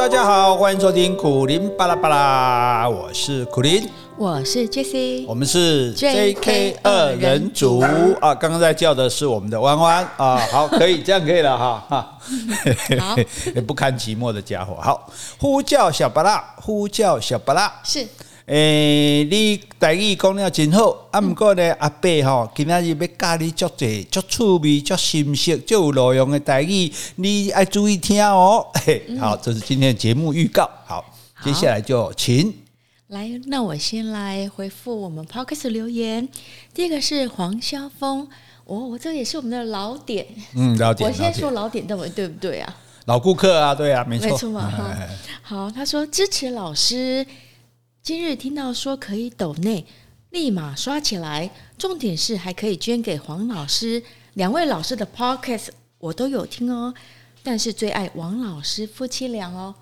大家好，欢迎收听苦林巴拉巴拉，我是苦林，我是 Jessie，我们是 JK 二人组。啊。刚刚在叫的是我们的弯弯啊，好，可以这样可以了哈。哈。好，不堪寂寞的家伙，好，呼叫小巴拉，呼叫小巴拉，是。诶、欸，你台语讲了真好，啊，毋过呢，阿伯吼，今仔日要教你足济、足趣味、足深色、足有内容的台语，你爱注意听哦。嘿，好，这是今天的节目预告。好，接下来就请来，那我先来回复我们 Podcast 留言。第一个是黄霄峰，哦，我这也是我们的老点，嗯，老点，我先说老点，对不对？不对啊？老顾客啊，对啊，没错，没错嘛。哈，好，他说支持老师。今日听到说可以抖内，立马刷起来。重点是还可以捐给黄老师，两位老师的 podcast 我都有听哦。但是最爱王老师夫妻俩哦。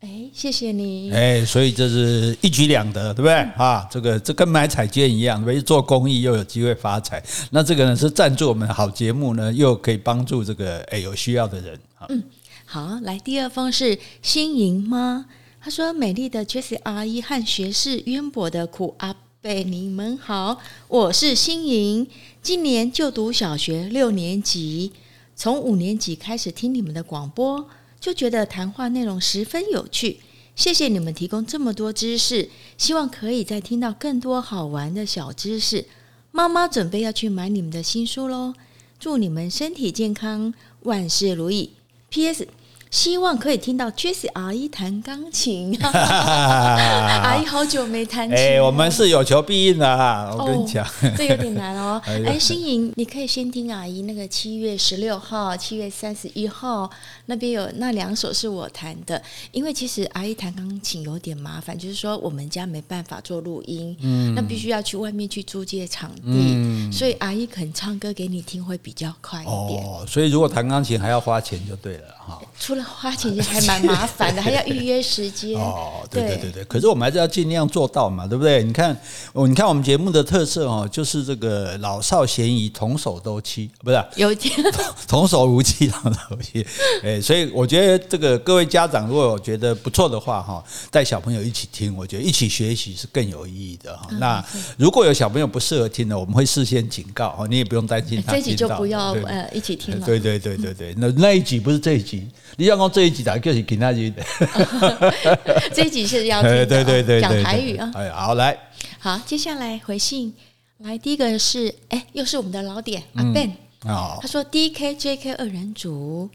哎，谢谢你。哎，所以这是一举两得，对不对？嗯、啊，这个这跟买彩券一样，为做公益又有机会发财。那这个呢是赞助我们好节目呢，又可以帮助这个哎有需要的人。嗯，好，来第二封是新莹吗？他说：“美丽的 Jessie 阿姨和学识渊博的苦阿伯，你们好，我是新莹，今年就读小学六年级，从五年级开始听你们的广播，就觉得谈话内容十分有趣。谢谢你们提供这么多知识，希望可以再听到更多好玩的小知识。妈妈准备要去买你们的新书喽，祝你们身体健康，万事如意。P.S. 希望可以听到 Jessie 阿姨弹钢琴，阿姨好久没弹琴。哎，我们是有求必应的哈，我跟你讲，哦，这有点难哦。哎，新颖，你可以先听阿姨那个七月十六号、七月三十一号那边有那两首是我弹的，因为其实阿姨弹钢琴有点麻烦，就是说我们家没办法做录音，嗯，那必须要去外面去租借场地，嗯，所以阿姨肯唱歌给你听会比较快一点。哦，所以如果弹钢琴还要花钱就对了哈。除了花钱也还蛮麻烦的，还要预约时间。哦，对对对对，可是我们还是要尽量做到嘛，对不对？你看，哦，你看我们节目的特色哦，就是这个老少咸宜，童叟都欺，不是？有点 童叟无欺，童叟无欺。哎，所以我觉得这个各位家长如果觉得不错的话哈，带小朋友一起听，我觉得一起学习是更有意义的哈。那如果有小朋友不适合听的，我们会事先警告哦，你也不用担心他。这一集就不要呃一起听了。对对对对对，那那一集不是这一集，你要讲这一集的，就是其他集。这一集是要听的，对对对，讲台语啊。哎，好来，好，接下来回信。来，第一个是哎，又是我们的老点阿 Ben 啊，他说 D K J K 二人组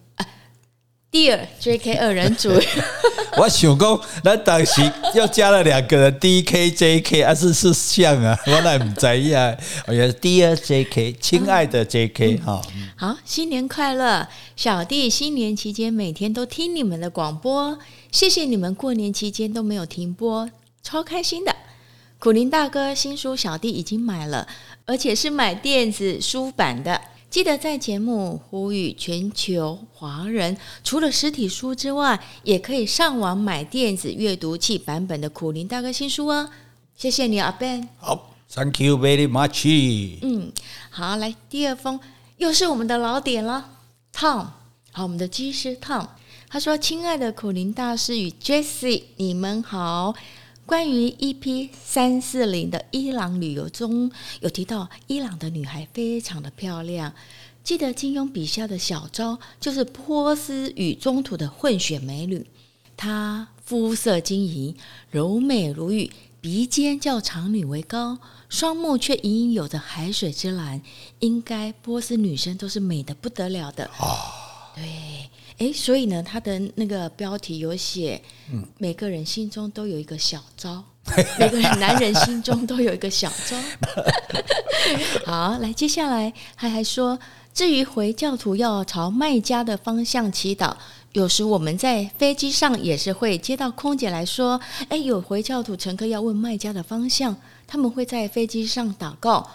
啊，Dear J K 二人组，我想讲，那当时又加了两个人 D K J K，还是是像啊，我那不在意啊，我觉得 Dear J K，亲爱的 J K 哈。好，新年快乐！小弟新年期间每天都听你们的广播，谢谢你们过年期间都没有停播，超开心的。苦林大哥新书小弟已经买了，而且是买电子书版的。记得在节目呼吁全球华人，除了实体书之外，也可以上网买电子阅读器版本的苦林大哥新书哦。谢谢你，阿 Ben。好，Thank you very much。嗯，好，来第二封。又是我们的老点了，Tom，好，我们的机师 Tom，他说：“亲爱的苦林大师与 Jessie，你们好。关于 EP 三四零的伊朗旅游中有提到，伊朗的女孩非常的漂亮。记得金庸笔下的小昭就是波斯与中土的混血美女，她肤色晶莹，柔美如玉。”鼻尖较长女为高，双目却隐隐有着海水之蓝，应该波斯女生都是美的不得了的。哦对，哎，所以呢，他的那个标题有写，每个人心中都有一个小招，每个人男人心中都有一个小招。好，来，接下来他还说，至于回教徒要朝卖家的方向祈祷。有时我们在飞机上也是会接到空姐来说：“哎，有回教徒乘客要问卖家的方向，他们会在飞机上祷告。”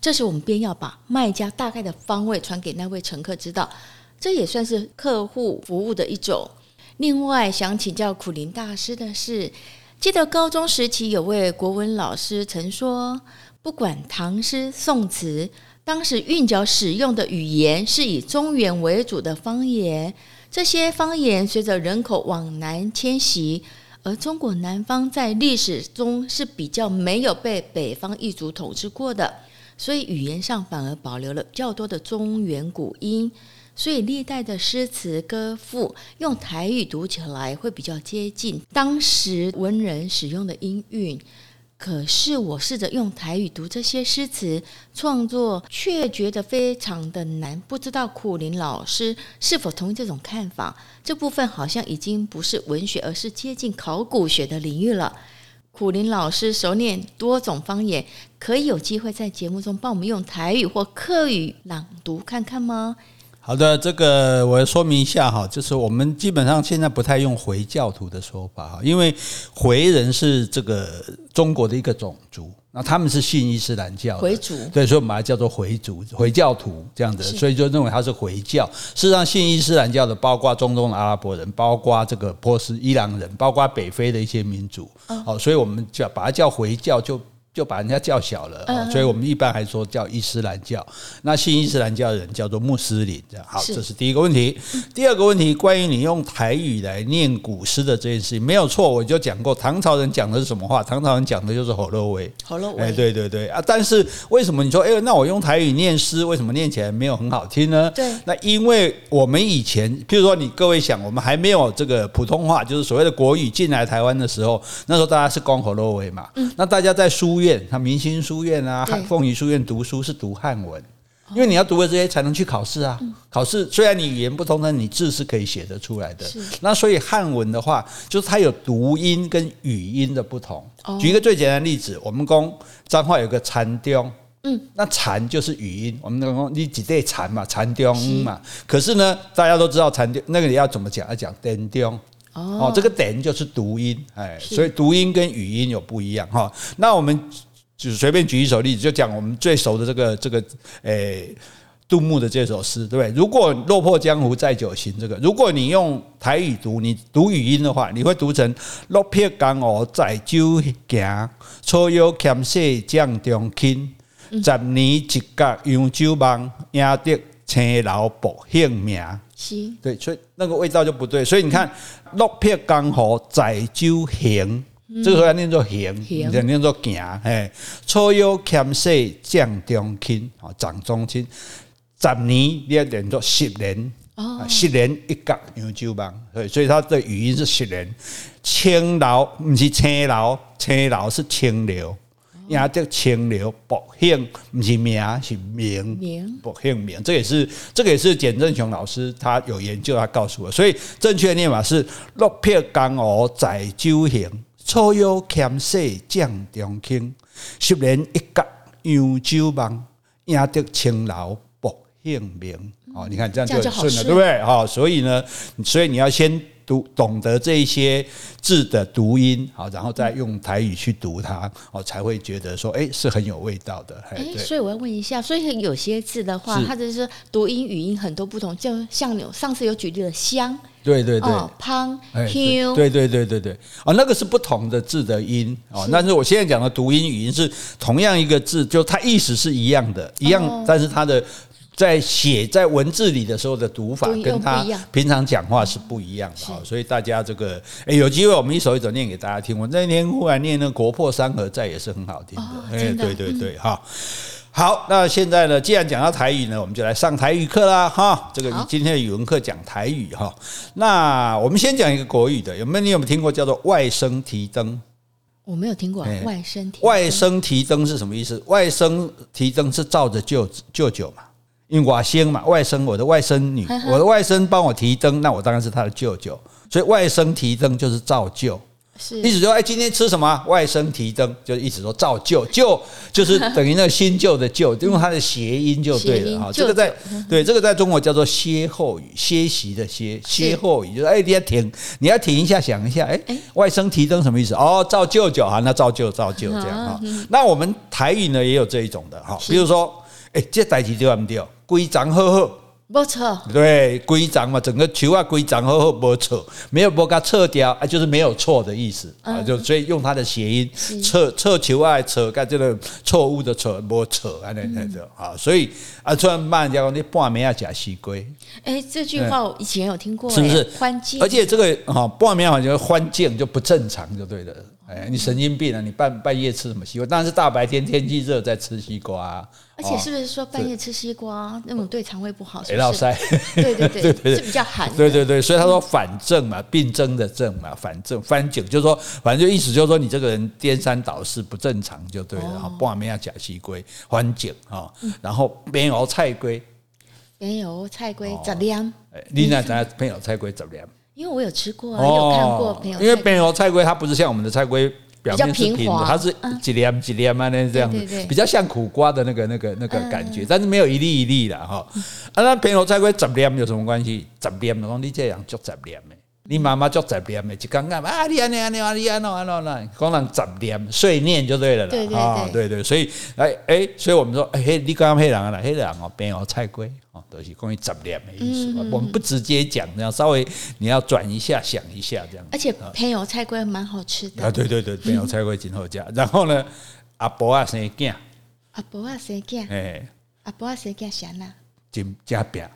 这时我们便要把卖家大概的方位传给那位乘客知道，这也算是客户服务的一种。另外，想请教苦林大师的是，记得高中时期有位国文老师曾说，不管唐诗宋词，当时韵脚使用的语言是以中原为主的方言。这些方言随着人口往南迁徙，而中国南方在历史中是比较没有被北方异族统治过的，所以语言上反而保留了较多的中原古音。所以历代的诗词歌赋用台语读起来会比较接近当时文人使用的音韵。可是我试着用台语读这些诗词创作，却觉得非常的难。不知道苦苓老师是否同意这种看法？这部分好像已经不是文学，而是接近考古学的领域了。苦苓老师熟练多种方言，可以有机会在节目中帮我们用台语或客语朗读看看吗？好的，这个我要说明一下哈，就是我们基本上现在不太用回教徒的说法哈，因为回人是这个中国的一个种族，那他们是信伊斯兰教的回族，对，所以我们把它叫做回族、回教徒这样子，所以就认为他是回教。事实上，信伊斯兰教的包括中东的阿拉伯人，包括这个波斯、伊朗人，包括北非的一些民族，好，所以我们叫把它叫回教就。就把人家叫小了，所以我们一般还说叫伊斯兰教。那信伊斯兰教的人叫做穆斯林，这样好，这是第一个问题。第二个问题，关于你用台语来念古诗的这件事情，没有错。我就讲过，唐朝人讲的是什么话？唐朝人讲的就是火肉味。火肉味，哎，对对对啊！但是为什么你说，哎，那我用台语念诗，为什么念起来没有很好听呢？对，那因为我们以前，譬如说你各位想，我们还没有这个普通话，就是所谓的国语进来台湾的时候，那时候大家是光火肉味嘛。嗯，那大家在书院，他明星书院啊，凤仪书院读书是读汉文，因为你要读了这些才能去考试啊。考试虽然你语言不通，但你字是可以写得出来的。那所以汉文的话，就是它有读音跟语音的不同。举一个最简单的例子，我们公彰化有个田中，嗯，那田就是语音，我们讲你几代田嘛，田中嘛。可是呢，大家都知道田中那个你要怎么讲？要讲田中。哦，这个点就是读音，哎，所以读音跟语音有不一样哈。那我们就随便举一首例子，就讲我们最熟的这个这个，诶，杜牧的这首诗，对不对？如果落魄江湖再酒行，这个如果你用台语读，你读语音的话，你会读成落魄江湖再酒行，初有欠细将中轻，十年一觉扬州梦，赢得青楼薄幸名。对，所以那个味道就不对。所以你看，落片江湖载酒行，这个时候要念作行，要念作行。哎，初有欠细降中轻，啊，掌中轻。十年你要念作十年，十年一觉扬州梦。所以，所以它的语音是十年。青楼不是青楼，青楼是清流。压得清流薄幸，不是名是名，薄幸名，这也是这个也是简正雄老师他有研究，他告诉我，所以正确的念法是落魄江湖载酒行，初有欠细降中轻，十年一觉扬州梦，压得青楼薄幸名。哦，你看这样就很顺了，对不对？好，所以呢，所以你要先。读懂得这一些字的读音，好，然后再用台语去读它，哦，才会觉得说，哎，是很有味道的。哎，所以我要问一下，所以有些字的话，它就是读音语音很多不同，就像你上次有举例的香，对对对，香，对对对对对，哦，那个是不同的字的音，哦，但是我现在讲的读音语音是同样一个字，就它意思是一样的，一样，但是它的。在写在文字里的时候的读法，跟他平常讲话是不一样的，所以大家这个诶，有机会我们一首一首念给大家听。我那天忽然念那个《国破山河在》也是很好听的，哎，对对对，哈，好，那现在呢，既然讲到台语呢，我们就来上台语课啦，哈，这个今天的语文课讲台语哈。那我们先讲一个国语的，有没有？你有没有听过叫做“外甥提灯”？我没有听过，外甥提外甥提灯是什么意思？外甥提灯是照着舅舅舅嘛。因为外甥嘛，外甥，我的外甥女，我的外甥帮我提灯，那我当然是他的舅舅，所以外甥提灯就是照旧，是意思说，哎，今天吃什么？外甥提灯，就是意思说照旧，旧就是 等于那个新旧的旧，用它的谐音就对了哈。这个在 对这个在中国叫做歇后语，歇息的歇，歇后语就是哎，你要停，你要停一下，想一下，哎，外甥提灯什么意思？哦，照舅舅哈，那照旧照旧这样哈。那我们台语呢也有这一种的哈，比如说，哎，这代志对不对？规章好好，没错，对，规章嘛，整个球啊规章好好没错，没有把它撤掉啊，就是没有错的意思、嗯、啊，就所以用它的谐音撤撤球啊，撤干这个错误的错没错啊，那那种啊，所以啊，突然骂人家讲你半暝啊吃西瓜，哎，这句话我以前有听过，是不是？欢庆，而且这个啊半暝好像欢庆就不正常，就对了。哎，你神经病啊！你半半夜吃什么西瓜？当然是大白天天气热在吃西瓜、啊。而且是不是说半夜吃西瓜那种对肠胃不好？哎，老塞。对对 对对是比较寒。对对对，所以他说反正嘛，病症的症嘛，反正翻景就是说，反正就意思就是说你这个人颠三倒四不正常就对了。哈、哦，半夜要假西瓜，反景哈，然后边有菜龟，边有菜龟十两。哎，你那咱边有菜龟十两。因为我有吃过，有看过朋友。因为边油菜龟它不是像我们的菜龟表面是平的，它是几粒几粒啊那这样子，比较像苦瓜的那个那个那个感觉，但是没有一粒一粒的哈。啊，那边油菜龟十粒有什么关系？十粒的话，你这样就十粒的。你妈妈叫十念的，就刚刚啊，你安尼安尼安尼安怎安怎啦，光让十念碎念就对了啦。对对对，哦、对对，所以哎哎，所以我们说，哎，你刚刚黑人啊，黑人哦，边有菜龟哦，都是关于十念的意思。我们不直接讲，这样稍微你要转一下，想一下这样。而且边有菜龟蛮好吃的。啊，对对对，边有 菜龟真好吃。然后呢，阿婆啊生囝，阿婆啊生囝，哎，阿婆啊生囝啥呢？金加表，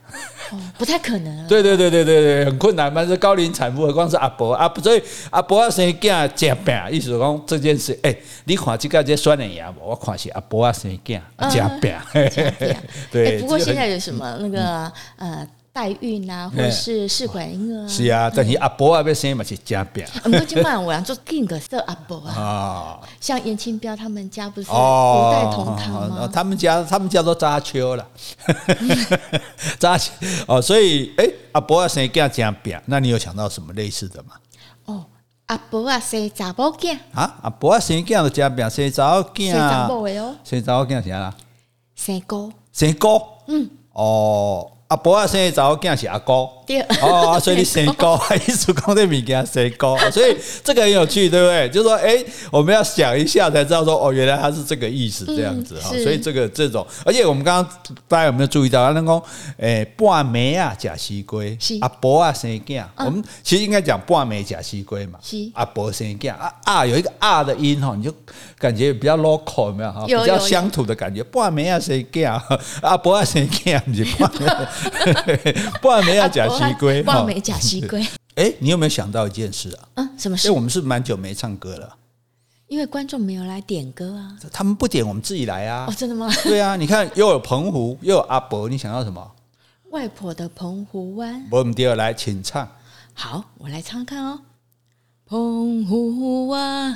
哦，不太可能。对对对对对对，很困难嘛，是高龄产妇，何况是阿婆啊，所以阿婆阿生囝加饼，意思讲这件事，哎，你看这个这酸的牙，我看是阿婆阿生囝加饼，对。不过现在有什么那个呃。代孕啊，或者是试管婴儿啊，是啊，但是阿婆啊，要生嘛是加病。不过今晚我要做另一个色阿婆啊，像严清标他们家不是五代同堂吗？他们家他们家都扎秋了，扎秋。哦，所以哎，阿婆啊生加加病，那你有想到什么类似的吗？哦，阿婆啊生查某囝。啊，阿婆啊生囝就加病，生查某囝，生查某的哦，生查某囝啥啦？生哥，生哥，嗯，哦。阿婆啊，生查某囝是阿哥，对哦，所以你生哥，意思讲这物件生哥，所以这个很有趣，对不对？就是说，哎，我们要想一下才知道说，哦，原来他是这个意思，这样子哈。所以这个这种，而且我们刚刚大家有没有注意到，他讲，哎，半梅啊，假西瓜，阿婆啊，生囝，我们其实应该讲半梅假西瓜嘛，阿婆生囝啊啊，有一个啊的音哈，你就感觉比较 local，有没有哈？比较乡土的感觉，半梅啊，生囝，阿婆啊，生囝，不是半暝。不然没要假西龟，不然没假西龟。哎，你有没有想到一件事啊？嗯，什么事？因为我们是蛮久没唱歌了，因为观众没有来点歌啊。他们不点，我们自己来啊。哦，真的吗？对啊，你看，又有澎湖，又有阿伯，你想要什么？外婆的澎湖湾。我们第二来，请唱。好，我来唱看哦。澎湖湾，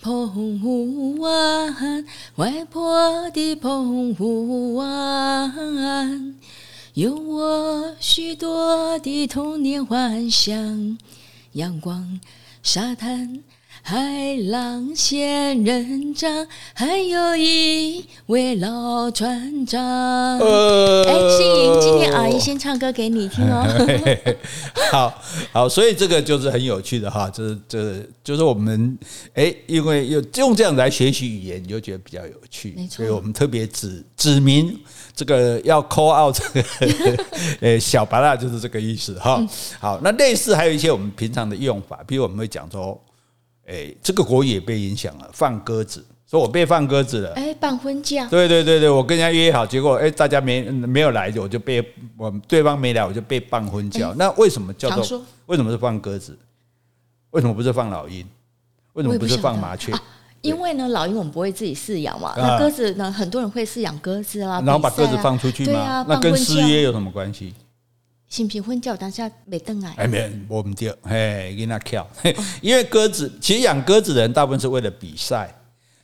澎湖湾，外婆的澎湖湾。有我许多的童年幻想，阳光、沙滩、海浪、仙人掌，还有一位老船长。哎，心莹，今天阿姨先唱歌给你听哦。好好，所以这个就是很有趣的哈，就是这就是我们哎，因为用用这样来学习语言，你就觉得比较有趣。没错，所以我们特别指指明。这个要 call out 这个，呃，小芭乐就是这个意思哈。好，那类似还有一些我们平常的用法，比如我们会讲说，哎，这个国语也被影响了，放鸽子，说我被放鸽子了，哎，办婚假，对对对对，我跟人家约好，结果哎，大家没没有来，我就被我对方没来，我就被办婚假。那为什么叫做？为什么是放鸽子？为什么不是放老鹰？为什么不是放麻雀？因为呢，老鹰我们不会自己饲养嘛。那鸽子呢，很多人会饲养鸽子啦。然后把鸽子放出去嘛。对啊，那跟失约有什么关系？新平婚叫当下没登来。哎，没，我们掉，嘿，给那跳。因为鸽子，其实养鸽子的人大部分是为了比赛。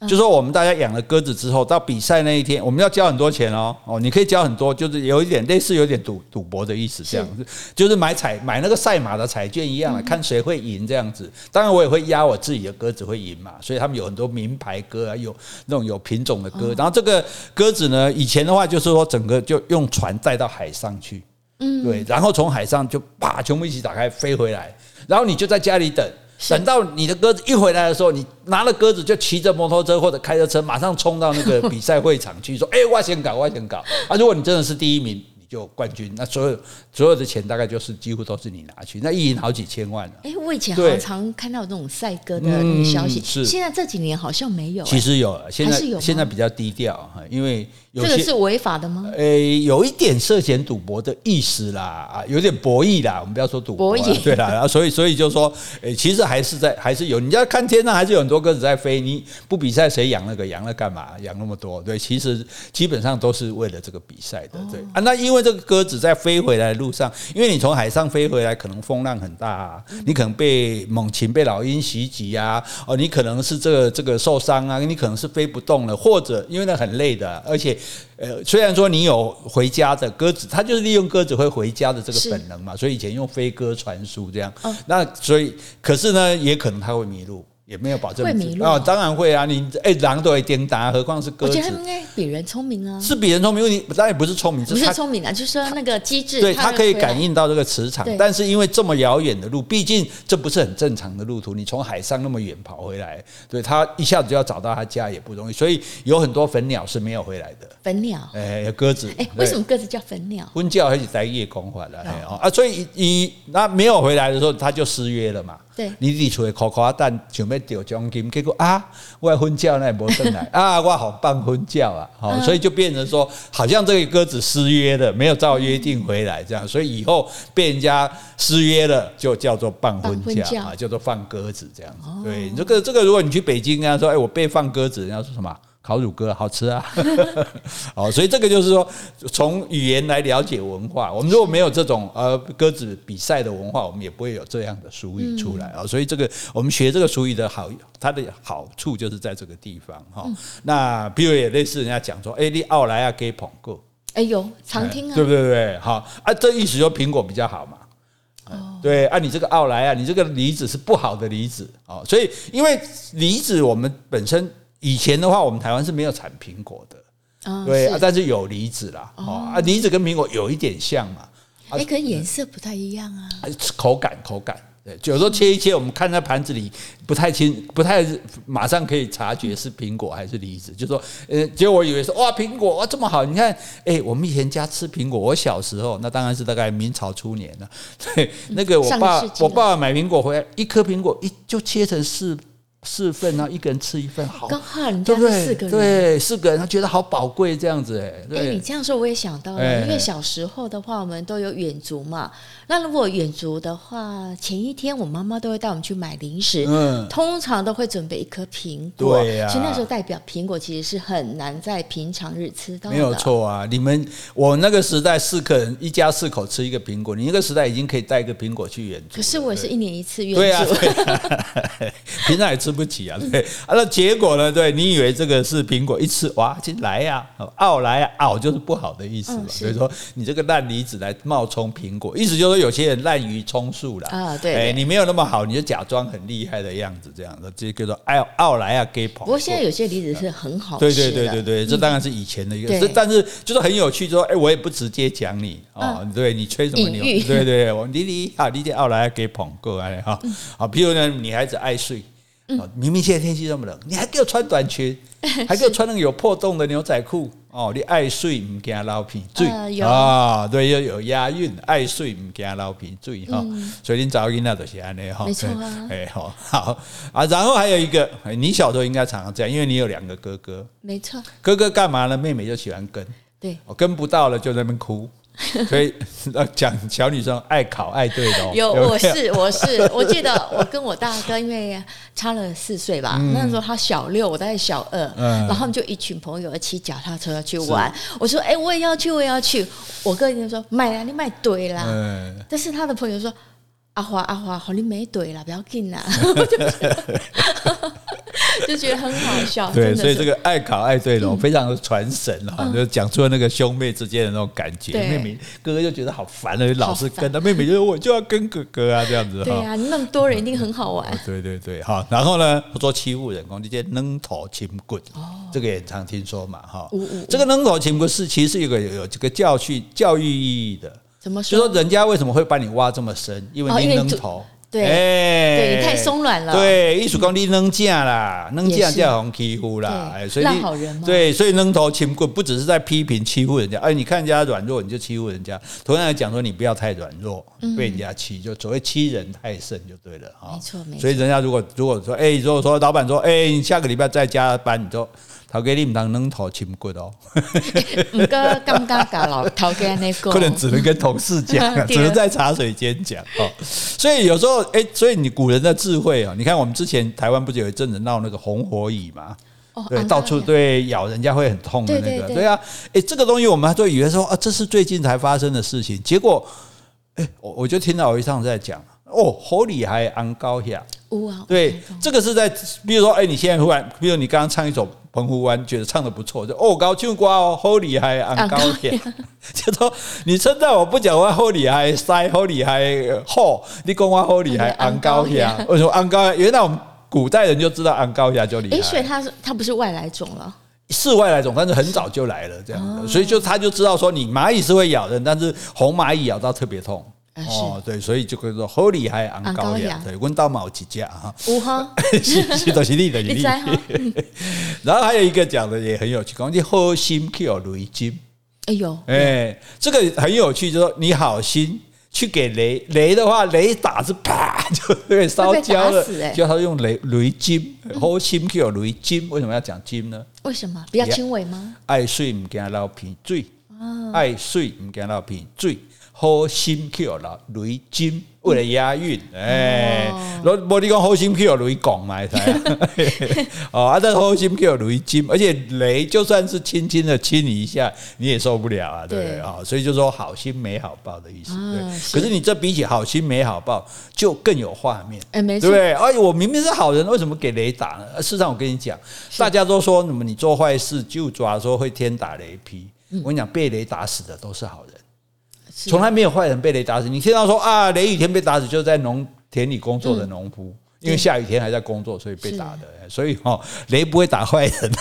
就说我们大家养了鸽子之后，到比赛那一天，我们要交很多钱哦。哦，你可以交很多，就是有一点类似有点赌赌博的意思，这样子，就是买彩买那个赛马的彩券一样，看谁会赢这样子。当然我也会压我自己的鸽子会赢嘛，所以他们有很多名牌鸽啊，有那种有品种的鸽。然后这个鸽子呢，以前的话就是说整个就用船带到海上去，嗯，对，然后从海上就啪全部一起打开飞回来，然后你就在家里等。等到你的鸽子一回来的时候，你拿了鸽子就骑着摩托车或者开着车，马上冲到那个比赛会场去，说：“ 哎，我先搞，我先搞。”啊，如果你真的是第一名，你就冠军，那所有所有的钱大概就是几乎都是你拿去，那一赢好几千万了。哎，我以前好像常看到这种赛鸽的那个消息，是现在这几年好像没有。其实有，现在现在比较低调哈，因为有这个是违法的吗？诶，有一点涉嫌赌博的意思啦，啊，有点博弈啦，我们不要说赌博，对啦，然后所以所以就说，诶，其实还是在还是有，你要看天上还是有很多鸽子在飞，你不比赛谁养那个养了干嘛？养那么多？对，其实基本上都是为了这个比赛的，对啊，那因为这个鸽子在。飞回来的路上，因为你从海上飞回来，可能风浪很大啊，你可能被猛禽、被老鹰袭击啊，哦，你可能是这个这个受伤啊，你可能是飞不动了，或者因为那很累的，而且呃，虽然说你有回家的鸽子，它就是利用鸽子会回家的这个本能嘛，所以以前用飞鸽传书这样，那所以可是呢，也可能它会迷路。也没有保证会迷路啊，当然会啊！你哎，狼都会颠倒，何况是鸽子？我觉得他们应该比人聪明啊，是比人聪明。因为你当然不是聪明，不是聪明啊，就是说那个机制，对，它可以感应到这个磁场。但是因为这么遥远的路，毕竟这不是很正常的路途，你从海上那么远跑回来，对，它一下子就要找到它家也不容易，所以有很多粉鸟是没有回来的。粉鸟，哎，鸽子，哎，为什么鸽子叫粉鸟？婚叫还是在夜空回来啊？所以你那没有回来的时候，它就失约了嘛。对，你伫厝诶苦苦等，想要钓奖金，结果啊，我的婚教那也无回来？啊，我好办婚教啊，好，所以就变成说，好像这个鸽子失约了，没有照约定回来，这样，所以以后被人家失约了，就叫做办婚教啊，叫做放鸽子这样子。对，这个这个，如果你去北京跟他说，哎，我被放鸽子，人家说什么？烤乳鸽好吃啊，哦，所以这个就是说，从语言来了解文化。我们如果没有这种呃鸽子比赛的文化，我们也不会有这样的俗语出来啊。所以这个我们学这个俗语的好，它的好处就是在这个地方哈。那比如也类似人家讲说，哎，你奥莱啊给捧过，哎呦，常听啊，对不对？对，好啊，这意思说苹果比较好嘛。哦，对啊，你这个奥莱啊，你这个梨子是不好的梨子啊。所以因为梨子我们本身。以前的话，我们台湾是没有产苹果的，哦、对啊，但是有梨子啦，哦、啊，梨子跟苹果有一点像嘛，哎、欸，可颜色不太一样啊，口感口感，对，有时候切一切，我们看在盘子里不太清，不太马上可以察觉是苹果还是梨子，就说，呃，结果我以为说，哇，苹果哇这么好，你看，哎、欸，我们以前家吃苹果，我小时候那当然是大概明朝初年了，对，那个我爸我爸爸买苹果回来，一颗苹果一就切成四。四份，然后一个人吃一份，好，刚好人家是四个人，对，四个人，他觉得好宝贵这样子，哎，哎，你这样说我也想到了，因为小时候的话，我们都有远足嘛。那如果远足的话，前一天我妈妈都会带我们去买零食，嗯，通常都会准备一颗苹果，对呀，其实那时候代表苹果其实是很难在平常日吃到的，没有错啊。你们我那个时代四个人一家四口吃一个苹果，你那个时代已经可以带一个苹果去远足，可是我也是一年一次远足，对啊，平常也吃。不起啊，对啊，那结果呢？对，你以为这个是苹果，一吃哇，进来呀，奥来啊，奥就是不好的意思嘛。所以说，你这个烂梨子来冒充苹果，意思就是说有些人滥竽充数了啊。对，哎，你没有那么好，你就假装很厉害的样子，这样的，这叫做奥奥来啊，给捧。不过现在有些梨子是很好，对对对对对，这当然是以前的一个，但是就是很有趣，就说哎，我也不直接讲你哦，对你吹什么牛？对对，我你你啊，你这奥来，给捧过来哈。好，譬如呢，女孩子爱睡。明明现在天气这么冷，你还给我穿短裙，还给我穿那个有破洞的牛仔裤哦！你爱睡唔惊流鼻水啊？对，又有押韵，爱睡唔惊流鼻水哈。所以你早音那都是安尼哈。没错啊。哎，好，好啊。然后还有一个，你小时候应该常常这样，因为你有两个哥哥。没错。哥哥干嘛呢？妹妹就喜欢跟。对。我跟不到了就在那边哭。所以 要讲小女生爱考爱对的。有，我是我是，我记得我跟我大哥因为差了四岁吧，那时候他小六，我大概小二，然后就一群朋友骑脚踏车去玩。我说：“哎，我也要去，我也要去。”我哥就说：“买啊，你买对啦。”但是他的朋友说：“阿华阿华，好，你没对啦，不要紧啦。”就觉得很好笑，对，所以这个爱考爱对龙，非常的传神哈，就讲出了那个兄妹之间的那种感觉。妹妹哥哥就觉得好烦了，老是跟他妹妹就说我就要跟哥哥啊这样子。对啊，那么多人一定很好玩。对对对，好，然后呢，不做欺负人，工这些扔头青棍，这个也常听说嘛哈。这个扔头青棍是其实有个有这个教训教育意义的。怎么说？就说人家为什么会把你挖这么深？因为你扔头。对，哎，对你太松软了。对，艺术工你扔架啦，扔架就红欺负啦。哎，所以烂好人嘛。对，所以扔头轻棍不只是在批评欺负人家，哎，你看人家软弱你就欺负人家。同样来讲说，你不要太软弱，被人家欺，就所谓欺人太甚就对了哈。没错没错。所以人家如果如果说，哎，如果说老板说，哎，你下个礼拜再加班，你就。头家你唔当扔头亲骨哦，唔过刚刚搞老头家那个，可能只能跟同事讲，只能在茶水间讲哦。所以有时候，哎，所以你古人的智慧啊，你看我们之前台湾不是有一阵子闹那个红火蚁嘛？对，到处对咬人家会很痛的那个，对啊，哎，这个东西我们还都以为说啊，这是最近才发生的事情，结果，哎，我我就听到我一上在讲。哦，好厉害，安高下，对，这个是在，比如说，哎，你现在忽然，比如你刚刚唱一首《澎湖湾》，觉得唱的不错，就哦，高唱歌哦，好厉害，昂高下，就说你称赞我不讲话好厉害，塞好厉害，好，你讲话好厉害，昂高下，为什么？昂高下？原来我们古代人就知道昂高下就厉害。哎，所以他是他不是外来种了，是外来种，但是很早就来了这样的，所以就他就知道说，你蚂蚁是会咬人，但是红蚂蚁咬到特别痛。哦，对，所以就可以说好厉害，昂高粱，对，温到某几家哈，五哈，是是都是你的，你然后还有一个讲的也很有趣，讲你好心去有雷金，哎呦，哎，这个很有趣，就是说你好心去给雷雷的话，雷打是啪就会烧焦了，就他用雷雷金，好心去有雷金，为什么要讲金呢？为什么比较轻微吗？爱睡唔惊流鼻水，爱睡唔惊流鼻水。好心去了雷金，为了押韵，哎，我我你讲好心去了雷公嘛，哦，啊，这好心去了雷金，而且雷就算是轻轻的亲你一下，你也受不了啊，对不对啊？所以就说好心没好报的意思，对。可是你这比起好心没好报，就更有画面，哎，没错，对不对？哎，我明明是好人，为什么给雷打呢？事实上，我跟你讲，大家都说什么你做坏事就抓说会天打雷劈，我跟你讲，被雷打死的都是好人。从来没有坏人被雷打死。你听到说啊，雷雨天被打死，就是在农田里工作的农夫，因为下雨天还在工作，所以被打的。所以哈，雷不会打坏人，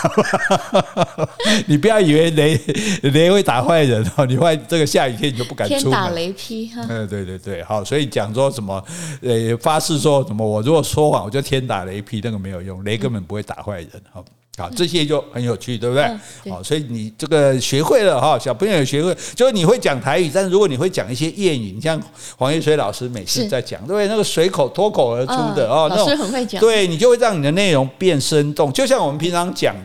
你不要以为雷雷会打坏人哦。你坏这个下雨天你就不敢出门。天打雷劈哈。嗯，对对对，好，所以讲说什么呃发誓说什么，我如果说谎，我就天打雷劈，那个没有用，雷根本不会打坏人哈。好，这些就很有趣，对不对？好，所以你这个学会了哈，小朋友也学会，就是你会讲台语，但是如果你会讲一些谚语，你像黄叶水老师每次在讲，对不对？那个随口脱口而出的哦，那种很会讲，对你就会让你的内容变生动。就像我们平常讲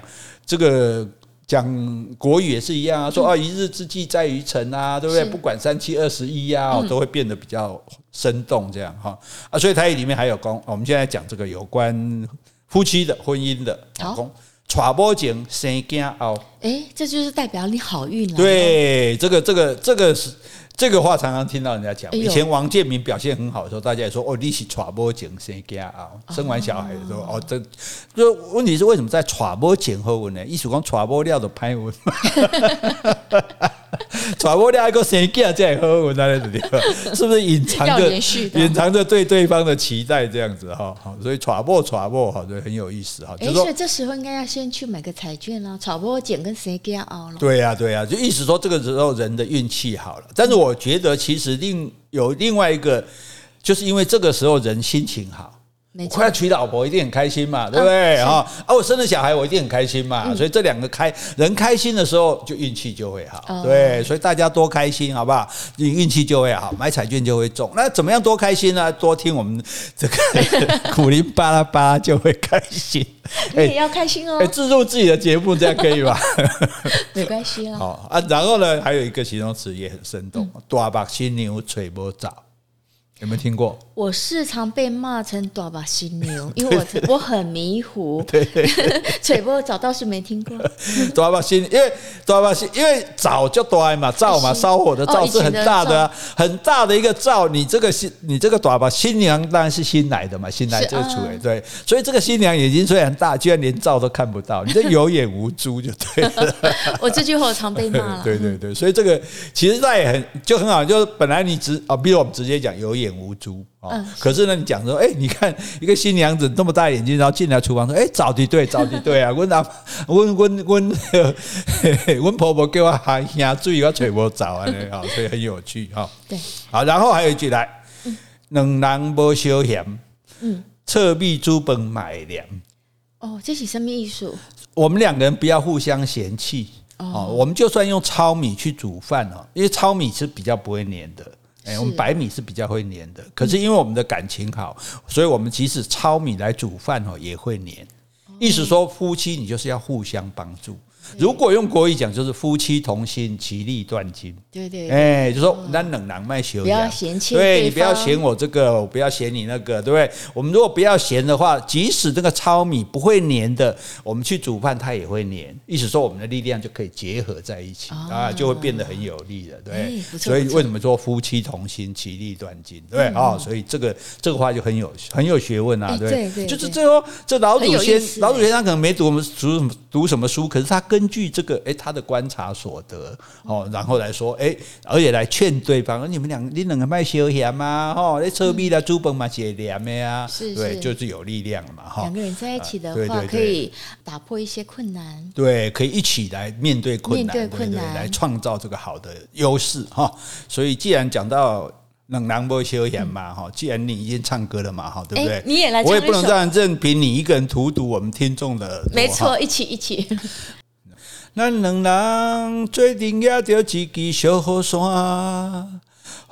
这个讲国语也是一样啊，说啊一日之计在于晨啊，对不对？不管三七二十一啊，都会变得比较生动这样哈啊。所以台语里面还有讲，我们现在讲这个有关夫妻的婚姻的老公。娶某前生囝后，哎，这就是代表你好运了。对，这个这个这个是这个话，常常听到人家讲。以前王建民表现很好的时候，大家也说哦，你是娶某前生囝啊，生完小孩的时候哦，这这问题是为什么在娶某前后文呢？意思讲娶某料的歹运。传播另一个谁这样喝我在那里，是不是隐藏着隐藏着对对方的期待这样子哈？好，所以传播传播好，就很有意思哈。哎，所以这时候应该要先去买个彩券啦，传播捡跟谁给熬了？对呀对呀，就意思说这个时候人的运气好了。但是我觉得其实另有另外一个，就是因为这个时候人心情好。我快要娶老婆，一定很开心嘛，对不对啊？啊，我生了小孩，我一定很开心嘛。所以这两个开人开心的时候，就运气就会好。对，所以大家多开心，好不好？你运气就会好，买彩券就会中。那怎么样多开心呢？多听我们这个苦苓巴拉巴就会开心。你也要开心哦。哎，置入自己的节目，这样可以吧？没关系啊。好啊，然后呢，还有一个形容词也很生动：大把犀牛吹波早。有没有听过？我时常被骂成短把新牛，因为我我很迷糊。对，吹波 早倒是没听过。短把新，因为短把新，因为早就短嘛，灶嘛，烧火的灶是很大的，很大的一个灶。你这个新，你这个短把新娘当然是新来的嘛，新来就出来。对，所以这个新娘眼睛虽然大，居然连灶都看不到，你这有眼无珠就对了。我这句话我常被骂了。对对对，所以这个其实那也很就很好，就是本来你直啊，比如我们直接讲有眼无珠啊，可是呢，你讲说，哎，你看一个新娘子那么大眼睛，然后进来厨房说，哎，早的对，早的对啊，温阿温温温温婆婆给我喊下注意，我吹我早啊，好，所以很有趣哈。对，好，然后还有一句来，两人无相嫌，嗯，侧壁煮饭买粮。哦，这是什么意思？我们两个人不要互相嫌弃哦。我们就算用糙米去煮饭哦，因为糙米是比较不会粘的。哎，我们白米是比较会黏的。可是因为我们的感情好，所以我们即使糙米来煮饭哦，也会黏。意思说，夫妻你就是要互相帮助。如果用国语讲，就是夫妻同心，其利断金。对对，哎，就说那冷囊卖修养，不要嫌弃，对，你不要嫌我这个，我不要嫌你那个，对不对？我们如果不要嫌的话，即使这个糙米不会粘的，我们去煮饭它也会粘。意思说，我们的力量就可以结合在一起啊，就会变得很有力了，对。所以为什么说夫妻同心，其利断金？对啊，所以这个这个话就很有很有学问啊，对。就是最后这老祖先，老祖先他可能没读我们读什么读什么书，可是他根据这个哎他的观察所得哦，然后来说哎。而且来劝对方，你们两你两个卖休闲嘛，吼，你臭逼的猪本嘛，解凉的呀，对，就是有力量嘛，哈。两个人在一起的话，可以打破一些困难，对，可以一起来面对困难，面对困难，来创造这个好的优势，哈。所以既然讲到两人不休闲嘛，哈，既然你已经唱歌了嘛，哈，对不对？你也来，我也不能让任凭你一个人荼毒我们听众的，没错，一起一起。咱两人做阵也着一支小雨伞，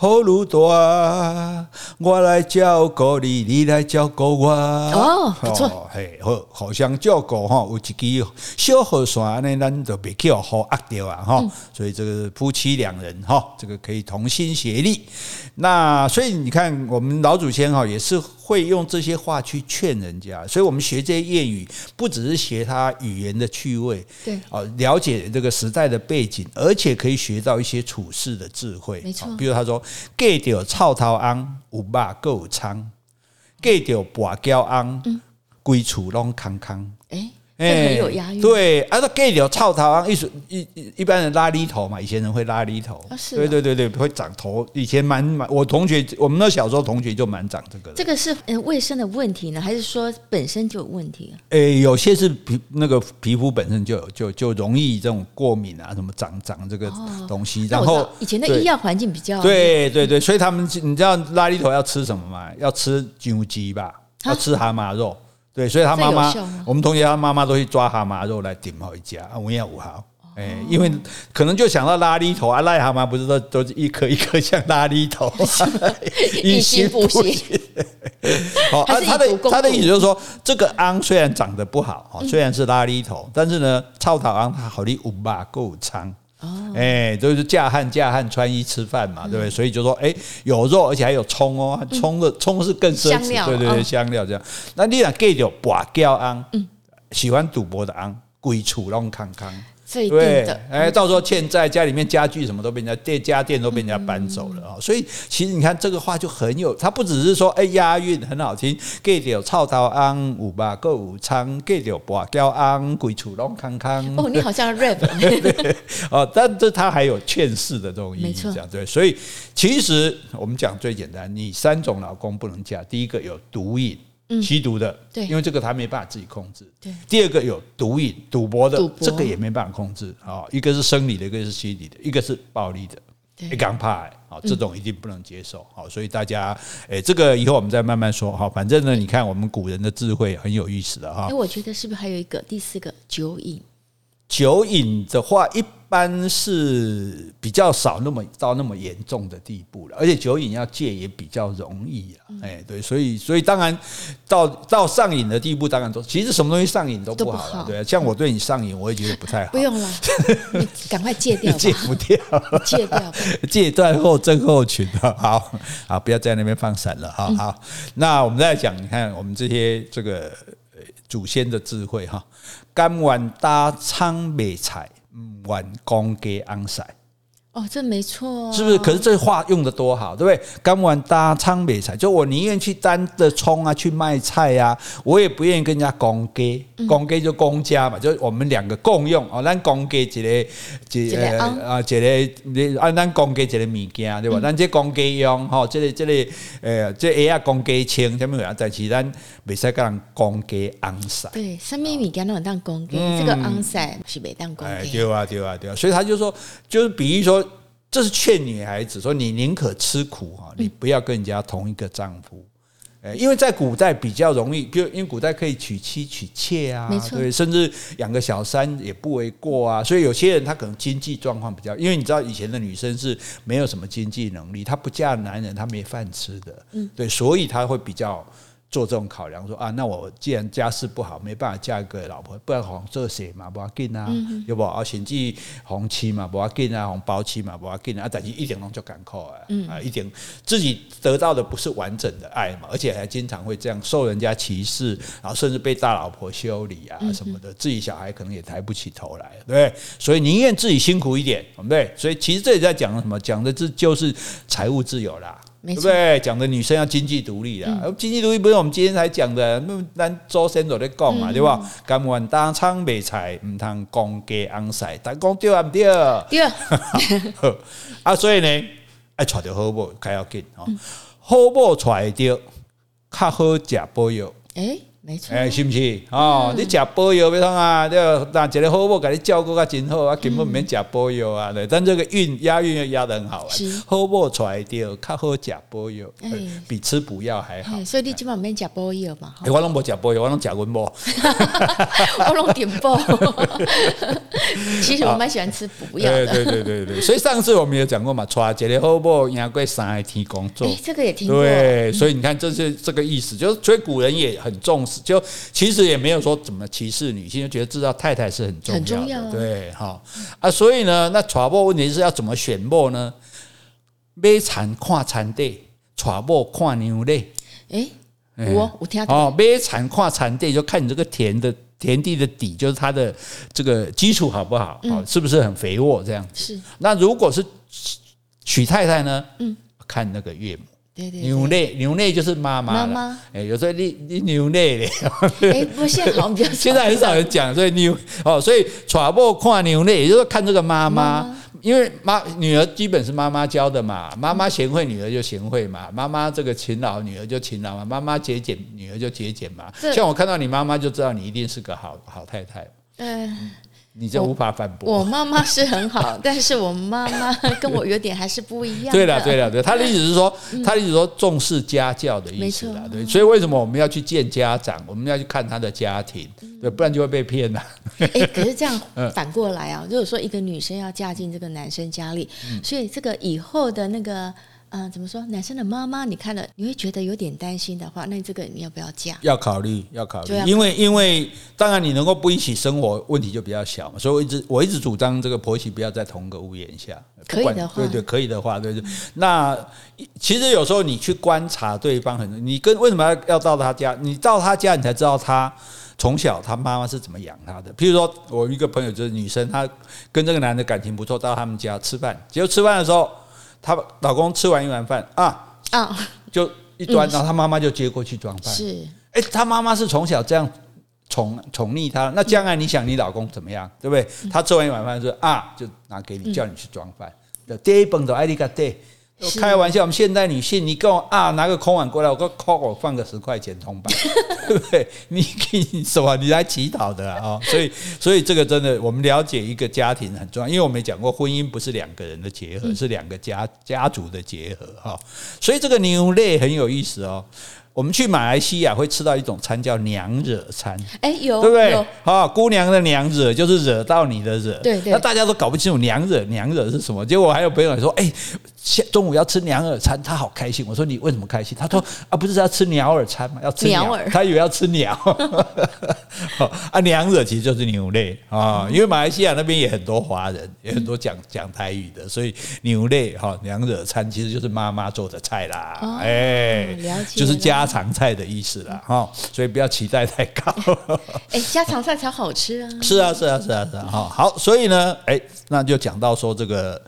雨愈大，我来照顾你，你来照顾我。哦，不错，嘿，好，互相照顾哈。有一支小雨伞呢，咱就别叫雨压掉啊哈。所以这个夫妻两人哈，这个可以同心协力。那所以你看，我们老祖先哈也是。会用这些话去劝人家，所以我们学这些谚语，不只是学他语言的趣味，对，哦，了解这个时代的背景，而且可以学到一些处事的智慧。没错，比如他说：“嫁到臭头昂，有肉够有仓；嫁到跋胶翁，归处拢康康。”哎。很有押韵，对，啊，那 gay 条臭头啊，一一一般人拉犁头嘛，以前人会拉犁头，对对对对，会长头。以前蛮蛮，我同学，我们那小时候同学就蛮长这个。这个是嗯卫生的问题呢，还是说本身就有问题？诶，有些是皮那个皮肤本身就有，就就容易这种过敏啊，什么长长这个东西。然后以前的医药环境比较对对对，所以他们你知道拉犁头要吃什么吗？要吃牛鸡吧，要吃蛤蟆肉。对，所以他妈妈，我们同学他妈妈都去抓蛤蟆肉来顶回家，五月五号，哎，因为可能就想到拉力头啊，癞蛤蟆不是都都是一颗一颗像拉力头，以形补形。好，啊，他的他的意思就是说，这个昂虽然长得不好，虽然是拉力头，但是呢，臭头昂它好的五把够长。哦，哎，就是嫁汉嫁汉穿衣吃饭嘛，对不对？所以就说，哎，有肉，而且还有葱哦，葱的葱是更奢侈，对对对，香料这样。那你俩给掉跋胶昂，嗯，喜欢赌博的昂，归处弄康康。对，哎，到时候欠债，家里面家具什么都被人家店家电都被人家搬走了啊！所以其实你看这个话就很有，它不只是说哎押韵很好听，给掉臭头瓮，五把够五仓，给掉跋胶瓮，归厝拢康康。哦，你好像 rap 哦，但这它还有劝世的这种意义，这样对。所以其实我们讲最简单，你三种老公不能嫁，第一个有毒瘾。吸毒的，对，因为这个他没办法自己控制。对，第二个有毒瘾、赌博的，这个也没办法控制啊。一个是生理的，一个是心理的，一个是暴力的，一刚怕啊，这种一定不能接受。好，所以大家，哎，这个以后我们再慢慢说。哦，反正呢，你看我们古人的智慧很有意思的哈。哎，我觉得是不是还有一个第四个酒瘾？酒瘾的话，一般是比较少那么到那么严重的地步了，而且酒瘾要戒也比较容易啊。哎，对，所以所以当然到到上瘾的地步，当然都其实什么东西上瘾都不好了，对。像我对你上瘾，我也觉得不太好。不用了，你赶快戒掉，戒不掉，戒掉，戒断后症候群啊！好，好，不要在那边放闪了哈。好，那我们再讲，你看我们这些这个祖先的智慧哈。甘愿打苍白菜，不愿公鸡安晒。哦，这没错、哦，是不是？可是这话用的多好，对不对？甘愿打苍白菜，就我宁愿去担着葱啊，去卖菜呀、啊，我也不愿意跟人家公给。公给就公家嘛，就我们两个共用哦。咱公给一个，一个啊，一个按咱公给一个物件，对吧？咱这公给用吼，这个这个呃，这个啊公给清，什么样？但是咱袂使跟人公给昂晒。对，什么物件都能当公鸡，这个昂晒是袂当公鸡。对啊，对啊，对啊。所以他就说，就是比喻说。这是劝女孩子说，你宁可吃苦哈，你不要跟人家同一个丈夫。诶，因为在古代比较容易，比如因为古代可以娶妻娶妾啊，对，甚至养个小三也不为过啊。所以有些人他可能经济状况比较，因为你知道以前的女生是没有什么经济能力，她不嫁男人她没饭吃的，对，所以她会比较。做这种考量，说啊，那我既然家世不好，没办法嫁一个老婆，不然红做谁嘛，不要紧啊，有不啊，甚至红妻嘛，不要紧啊，红包妻嘛，不要紧啊，但是一点都就赶快啊，啊，一点自己得到的不是完整的爱嘛，而且还经常会这样受人家歧视，然后甚至被大老婆修理啊什么的，自己小孩可能也抬不起头来，对不对？所以宁愿自己辛苦一点，对不对？所以其实这里在讲什么？讲的这就是财务自由啦。对不对？讲的女生要经济独立啊，嗯、经济独立不是我们今天才讲的，那咱周先都在讲嘛，嗯、对吧？甘愿当仓卖菜，唔通公家昂晒，但讲对啊，唔对？对 啊，所以呢，爱娶到好某，较要紧哦，好某娶到，较好食保养。诶没错，哎，是不是？哦，你食保佑，别说啊，就那一个好某，给你照顾个真好啊，根本免食保药啊。对，但这个韵押韵又押得很好啊。好某出来掉，较好吃保佑，比吃补药还好。所以你基本上免食保药嘛。我拢无食保药，我拢食温某。我拢点补。其实我蛮喜欢吃补药的。对对对对，所以上次我们有讲过嘛，娶一个好某，赢过三个天公做。这个也听过。对，所以你看，这是这个意思，就是所以古人也很重视。就其实也没有说怎么歧视女性，就觉得知道太太是很重要的，重要对，好啊，所以呢，那娶某问题是要怎么选某呢？买田看田地，娶某看娘嘞。哎，我我听哦，买田看田地，就看你这个田的田地的底，就是它的这个基础好不好，好是不是很肥沃这样？是。那如果是娶太太呢？嗯，看那个岳母。牛内牛内就是妈妈妈妈，哎，有时候你你牛内嘞，哎，不现在好像比较 现在很少人讲，所以牛哦，所以娶某看牛内，也就是看这个妈妈，因为妈女儿基本是妈妈教的嘛，妈妈贤惠，女儿就贤惠嘛，妈妈这个勤劳，女儿就勤劳嘛，妈妈节俭，女儿就节俭嘛。像我看到你妈妈就知道你一定是个好好太太。嗯。你就无法反驳。我妈妈是很好，但是我妈妈 跟我有点还是不一样。对了，对了，对，他的意思是说，他的意思是说重视家教的意思啦。对，所以为什么我们要去见家长？我们要去看他的家庭，对，不然就会被骗了。哎，可是这样 反过来啊，如果说一个女生要嫁进这个男生家里，所以这个以后的那个。嗯，怎么说？男生的妈妈，你看了你会觉得有点担心的话，那这个你要不要嫁？要考虑，要考虑，因为因为当然你能够不一起生活，问题就比较小嘛。所以我一直我一直主张这个婆媳不要在同一个屋檐下。可以的话，对对，可以的话，对对。那其实有时候你去观察对方，很你跟为什么要要到他家？你到他家，你才知道他从小他妈妈是怎么养他的。譬如说我一个朋友就是女生，她跟这个男的感情不错，到他们家吃饭，结果吃饭的时候。她老公吃完一碗饭啊啊，就一端，然后她妈妈就接过去装饭。是，哎，她妈妈是从小这样宠宠溺她，那将来你想你老公怎么样，对不对？他吃完一碗饭说啊，就拿给你，叫你去装饭。第一本都爱你个爹。开玩笑，我们现代女性，你跟我啊拿个空碗过来，我个扣我放个十块钱铜板，对不对？你你什么？你来乞讨的啊？所以所以这个真的，我们了解一个家庭很重要，因为我们讲过，婚姻不是两个人的结合，是两个家家族的结合哈。所以这个牛肋很有意思哦。我们去马来西亚会吃到一种餐叫娘惹餐，哎，有对不对？啊，姑娘的娘惹就是惹到你的惹，对对。那大家都搞不清楚娘惹娘惹是什么。结果还有朋友说，哎，中午要吃娘惹餐，他好开心。我说你为什么开心？他说啊，不是要吃鸟耳餐吗？要吃鸟耳，他以为要吃鸟。啊，娘惹其实就是牛类啊，因为马来西亚那边也很多华人，也很多讲讲台语的，所以牛类哈娘惹餐其实就是妈妈做的菜啦。哎，了解，就是家。常菜的意思啦哈，所以不要期待太高。哎，家常菜才好吃啊！是啊，是啊，是啊，是啊，哈。好，所以呢，哎，那就讲到说这个，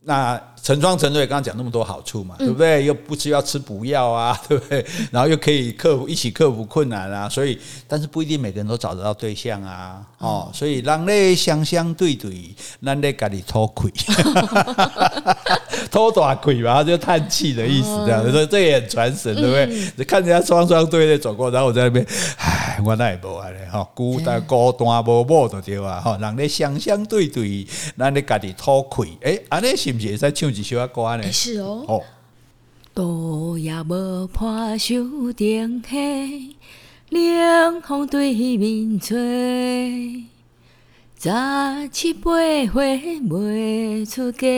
那成双成对，刚刚讲那么多好处嘛，对不对？又不需要吃补药啊，对不对？然后又可以克服一起克服困难啊，所以，但是不一定每个人都找得到对象啊，哦，所以让你相相对对，让你家里偷窥。偷大窥吧，就叹气的意思，这样，所以这也很传神，对不对？你看人家双双对对走过，然后我在那边，唉。哎，我那也无安尼吼，孤单孤单无某就对啊，吼，人咧相相对对，咱咧家己讨气，诶，安尼是不是会使唱一首歌呢？是哦。哦，多也无破手顶下，冷风对面吹，十七八岁未出嫁，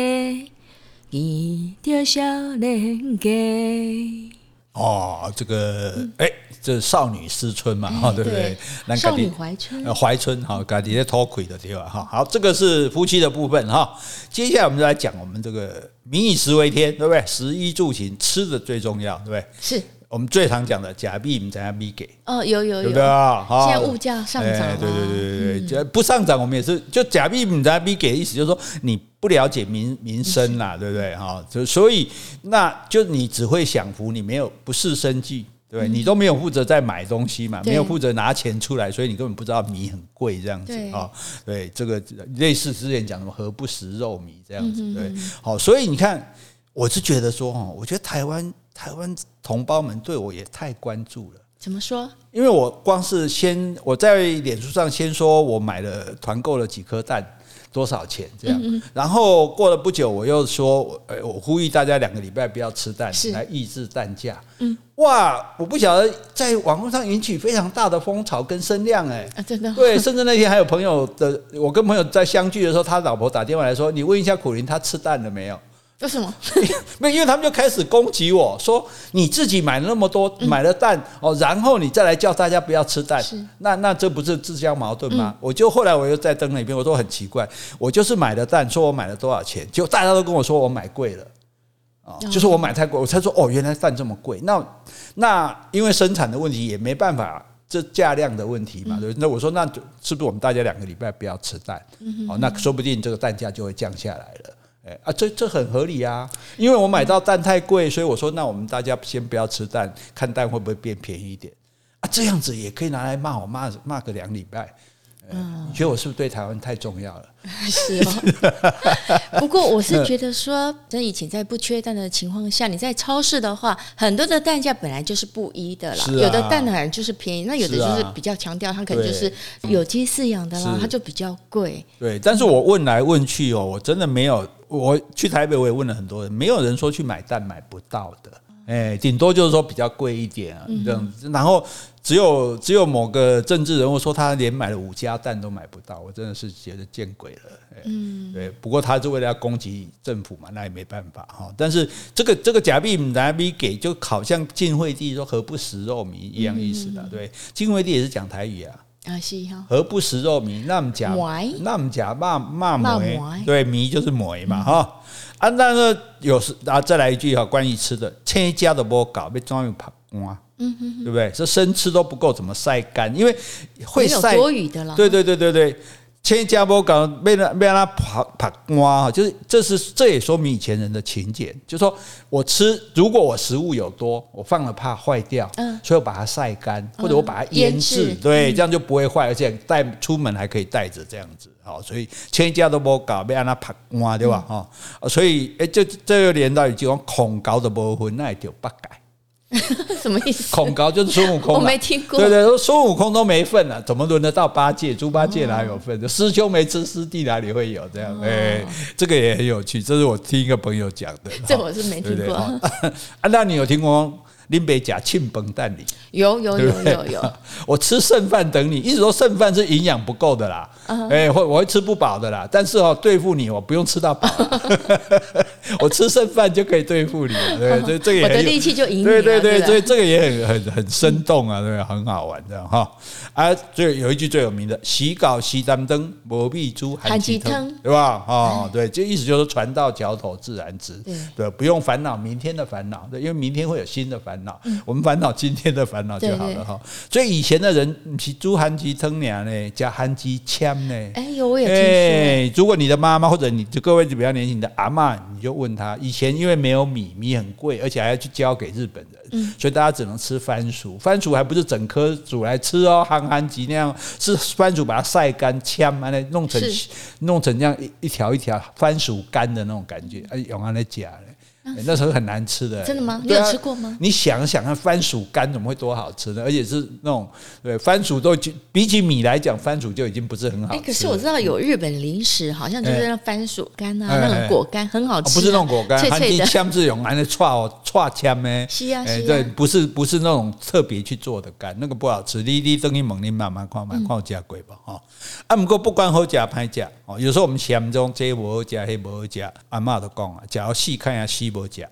见着少年家。哦，这个哎、欸，这少女思春嘛，哈、欸，对不对？那少女怀春，怀春，哈，家己在偷窥的地方，哈。好，这个是夫妻的部分，哈。接下来我们就来讲我们这个民以食为天，对不对？食衣住行，吃的最重要，对不对？是。我们最常讲的假币，我们怎样币给？哦，有有有，对啊？现在物价上涨、啊，对对对对对，不上涨，我们也是就假币，我们怎样币给？意思就是说你不了解民民生啦，对不对？哈，就所以那就你只会享福，你没有不识生计，对，你都没有负责在买东西嘛，没有负责拿钱出来，所以你根本不知道米很贵这样子啊。对，这个类似之前讲什么“何不食肉糜”这样子，对，好，所以你看，我是觉得说，哈，我觉得台湾。台湾同胞们对我也太关注了。怎么说？因为我光是先我在脸书上先说我买了团购了几颗蛋，多少钱这样。然后过了不久，我又说，哎，我呼吁大家两个礼拜不要吃蛋，来抑制蛋价。嗯，哇，我不晓得在网络上引起非常大的风潮跟声量，哎，真的。对，甚至那天还有朋友的，我跟朋友在相聚的时候，他老婆打电话来说，你问一下苦林，他吃蛋了没有？为什么？没，因为他们就开始攻击我说，你自己买了那么多，买了蛋哦，然后你再来叫大家不要吃蛋，那那这不是自相矛盾吗？我就后来我又再登了一遍，我说很奇怪，我就是买了蛋，说我买了多少钱，就大家都跟我说我买贵了啊，就是我买太贵，我才说哦，原来蛋这么贵。那那因为生产的问题也没办法，这价量的问题嘛，对。那我说那是不是我们大家两个礼拜不要吃蛋？哦，那说不定这个蛋价就会降下来了。哎啊，这这很合理啊，因为我买到蛋太贵，所以我说那我们大家先不要吃蛋，看蛋会不会变便宜一点啊？这样子也可以拿来骂我，骂骂个两礼拜。嗯，你觉得我是不是对台湾太重要了？是哦。不过我是觉得说，在以前在不缺蛋的情况下，你在超市的话，很多的蛋价本来就是不一的啦。有的蛋呢就是便宜，那有的就是比较强调它可能就是有机饲养的啦，它就比较贵。对，但是我问来问去哦，我真的没有。我去台北，我也问了很多人，没有人说去买蛋买不到的，哎，顶多就是说比较贵一点啊，这样子。然后只有只有某个政治人物说他连买了五家蛋都买不到，我真的是觉得见鬼了。嗯，对。不过他是为了要攻击政府嘛，那也没办法哈。但是这个这个假币拿币给，就好像晋惠帝说何不食肉糜一样意思的。对，晋惠帝也是讲台语啊。啊，是哈，何不食肉糜？那么讲，那么讲骂骂糜，对，糜就是糜嘛，哈、嗯。啊，那个有时啊，再来一句哈，关于吃的，千家都不搞，被装用拍光，嗯哼，对不对？这生吃都不够，怎么晒干？因为会晒多余的了。对对对对对。千家波搞被那被他爬爬瓜，就是这是这也说明以前人的勤俭，就是说我吃，如果我食物有多，我放了怕坏掉，嗯，所以我把它晒干，或者我把它腌制，对，这样就不会坏，而且带出门还可以带着这样子，好，所以千家都不搞被让他爬瓜，对吧？哈，所以哎，这这又连到一句讲恐高的部分，那也就不改。什么意思？恐高就是孙悟空，我没听过。对对，说孙悟空都没份了，怎么轮得到八戒？猪八戒哪有份？师兄没吃，师弟哪里会有这样？哎，这个也很有趣，这是我听一个朋友讲的。这我是没听过。啊，那你有听过？林北甲庆崩蛋里有有有有有，我吃剩饭等你，意思说剩饭是营养不够的啦，哎，会我会吃不饱的啦，但是哦，对付你我不用吃到饱，我吃剩饭就可以对付你，对，这这个也很有，我的力气就赢你，对对对，所以这个也很很很生动啊，对，很好玩这样哈。啊，最有一句最有名的，洗稿洗盏灯，磨壁珠含鸡汤，对吧？哦，对，这意思就是船到桥头自然直，对，不用烦恼明天的烦恼，对，因为明天会有新的烦恼。我们烦恼今天的烦恼就好了哈。所以以前的人是煮番薯汤呢，加番薯签呢。哎呦，我也听说。如果你的妈妈或者你就各位比较年轻的阿嬷，你就问他，以前因为没有米，米很贵，而且还要去交给日本人，所以大家只能吃番薯。番薯还不是整颗煮来吃哦，憨憨吉那样，是番薯把它晒干，签完了弄成弄成这样一一条一条番薯干的那种感觉，哎，用安来夹那时候很难吃的，真的吗？你有吃过吗？你想想看，番薯干怎么会多好吃呢？而且是那种对番薯都比起米来讲，番薯就已经不是很好吃。可是我知道有日本零食，好像就是那番薯干啊，哎、那种果干很好吃，不是那种果干，脆脆的。枪子用来的串串枪呢？是啊，是啊。对，不是不是那种特别去做的干，那个不好吃。你你等于猛你慢慢看，慢看加贵吧哈。啊，不过不管好假歹假哦，有时候我们嫌这种这不好假，那不好假，阿妈都讲啊，假如细看一下西不假。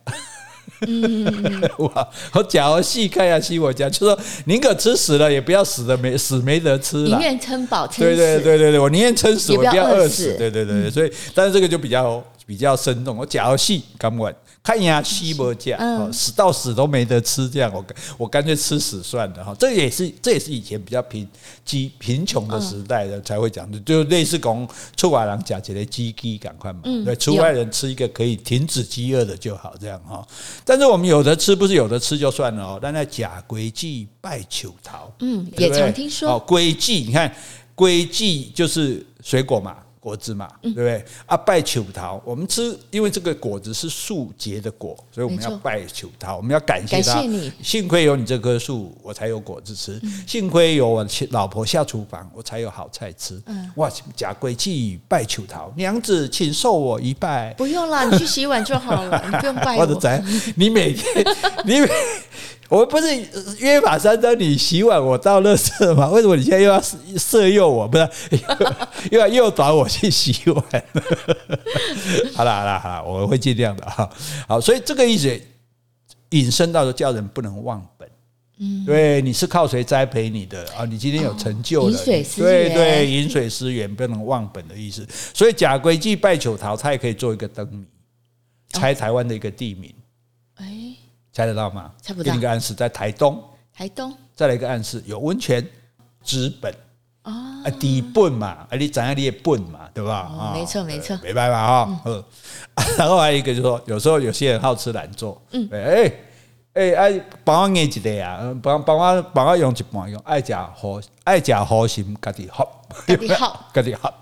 嗯，哇！我假如细看下西我家，就说宁可吃死了，也不要死的没死没得吃了。宁愿撑饱撑。对对对对对，我宁愿撑死，我不要饿死。对对对对，所以但是这个就比较比较生动。我假如细敢不敢？看呀，西伯家，死到死都没得吃，这样我我干脆吃屎算了哈。这也是这也是以前比较贫饥贫穷的时代的才会讲的，就类似讲出外人讲起来饥饥赶快嘛，对，出外人吃一个可以停止饥饿的就好，这样哈。但是我们有的吃不是有的吃就算了哦，但在假归忌拜求桃，嗯，也常听说哦，归忌，你看归忌就是水果嘛。果子嘛，对不对？啊，拜求桃，我们吃，因为这个果子是树结的果，所以我们要拜求桃，我们要感谢他。感谢你，幸亏有你这棵树，我才有果子吃；幸亏有我老婆下厨房，我才有好菜吃。嗯，哇，假归忌拜求桃，娘子请受我一拜。不用了，你去洗碗就好了，你不用拜我。我的仔，你每天你每。我不是约法三章，你洗碗我倒垃圾吗？为什么你现在又要色诱我？不是 又要诱导我去洗碗？好了好了好了，我会尽量的哈。好，所以这个意思引申到的叫人不能忘本。嗯，对，你是靠谁栽培你的啊？你今天有成就了，饮水思源，对对，饮水思源，不能忘本的意思。所以假规矩拜求桃，它也可以做一个灯谜，猜台湾的一个地名。哎。猜得到吗？猜不到。给你一个暗示，在台东。台东。再来一个暗示，有温泉，资本。哦。啊，底本嘛，啊，你怎样你也笨嘛，对吧？哦，没错没错。没办法哈。嗯。然后还有一个就是说，有时候有些人好吃懒做。嗯。哎哎哎，帮我捏一个啊，帮帮我帮我用一半用，爱假好爱假好心，家己好。家己好，家己好。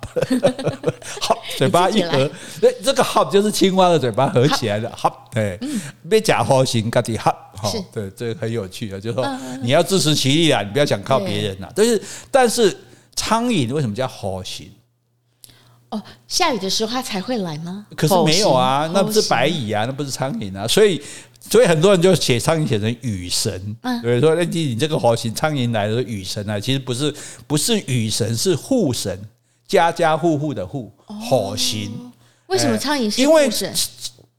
好，嘴巴一合，哎，这个好就是青蛙的嘴巴合起来的好。对，别假好心，家己好。好，对，这个很有趣啊，就是说你要自食其力啊，你不要想靠别人呐。但是，但是苍蝇为什么叫好心？哦，下雨的时候它才会来吗？可是没有啊，那不是白蚁啊，那不是苍蝇啊，所以。所以很多人就写苍蝇写成雨神，所以说那你你这个火星苍蝇来的雨神啊，其实不是不是雨神，是护神，家家户户的户，火星。为什么苍蝇是护神？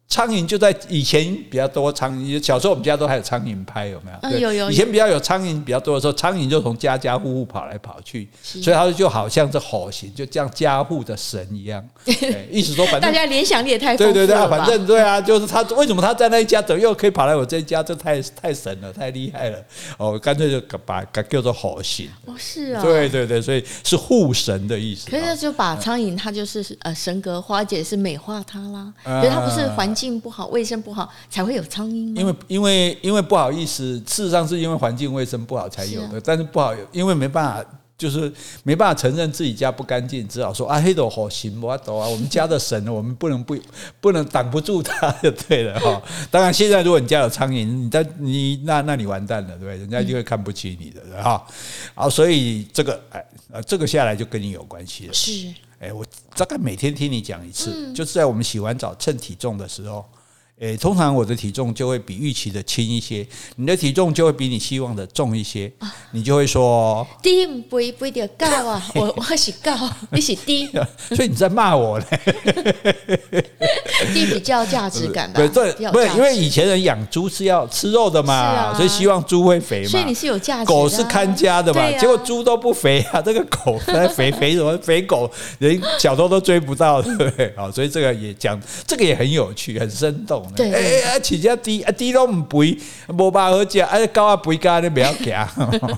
苍蝇就在以前比较多苍蝇，小时候我们家都还有苍蝇拍，有没有？嗯，有有。以前比较有苍蝇比较多的时候，苍蝇就从家家户户跑来跑去，所以它就好像是好心，就像家户的神一样。意思说，反正大家联想力也太对对对，反正对啊，就是他为什么他在那一家，怎么又可以跑来我这一家？这太太神了，太厉害了。哦，干脆就把它叫做好心。哦，是啊。对对对，所以是护神的意思。可是就把苍蝇，它就是呃神格化解，是美化它啦。可是它不是环境不好，卫生。不好才会有苍蝇吗？因为因为因为不好意思，事实上是因为环境卫生不好才有的。是啊、但是不好，因为没办法，就是没办法承认自己家不干净，只好说啊，黑豆好行不？啊，我们家的神，我们不能不不能挡不住它就对了 哈。当然，现在如果你家有苍蝇，你在你那那你完蛋了，对不对？人家就会看不起你的哈。好，所以这个哎，这个下来就跟你有关系了。是哎，我大概每天听你讲一次，就是在我们洗完澡称体重的时候。诶，通常我的体重就会比预期的轻一些，你的体重就会比你希望的重一些，你就会说：低不不一定高啊，我我是高，你是低，所以你在骂我呢？低比较价值感吧？对对，不是因为以前人养猪是要吃肉的嘛，所以希望猪会肥嘛。所以你是有价值。狗是看家的嘛，结果猪都不肥啊，这个狗在肥肥什么？肥狗连小偷都追不到，对不对？好，所以这个也讲，这个也很有趣，很生动。对，哎啊，起价低啊，低都唔肥，无办法好食，啊高啊肥高你不要夹。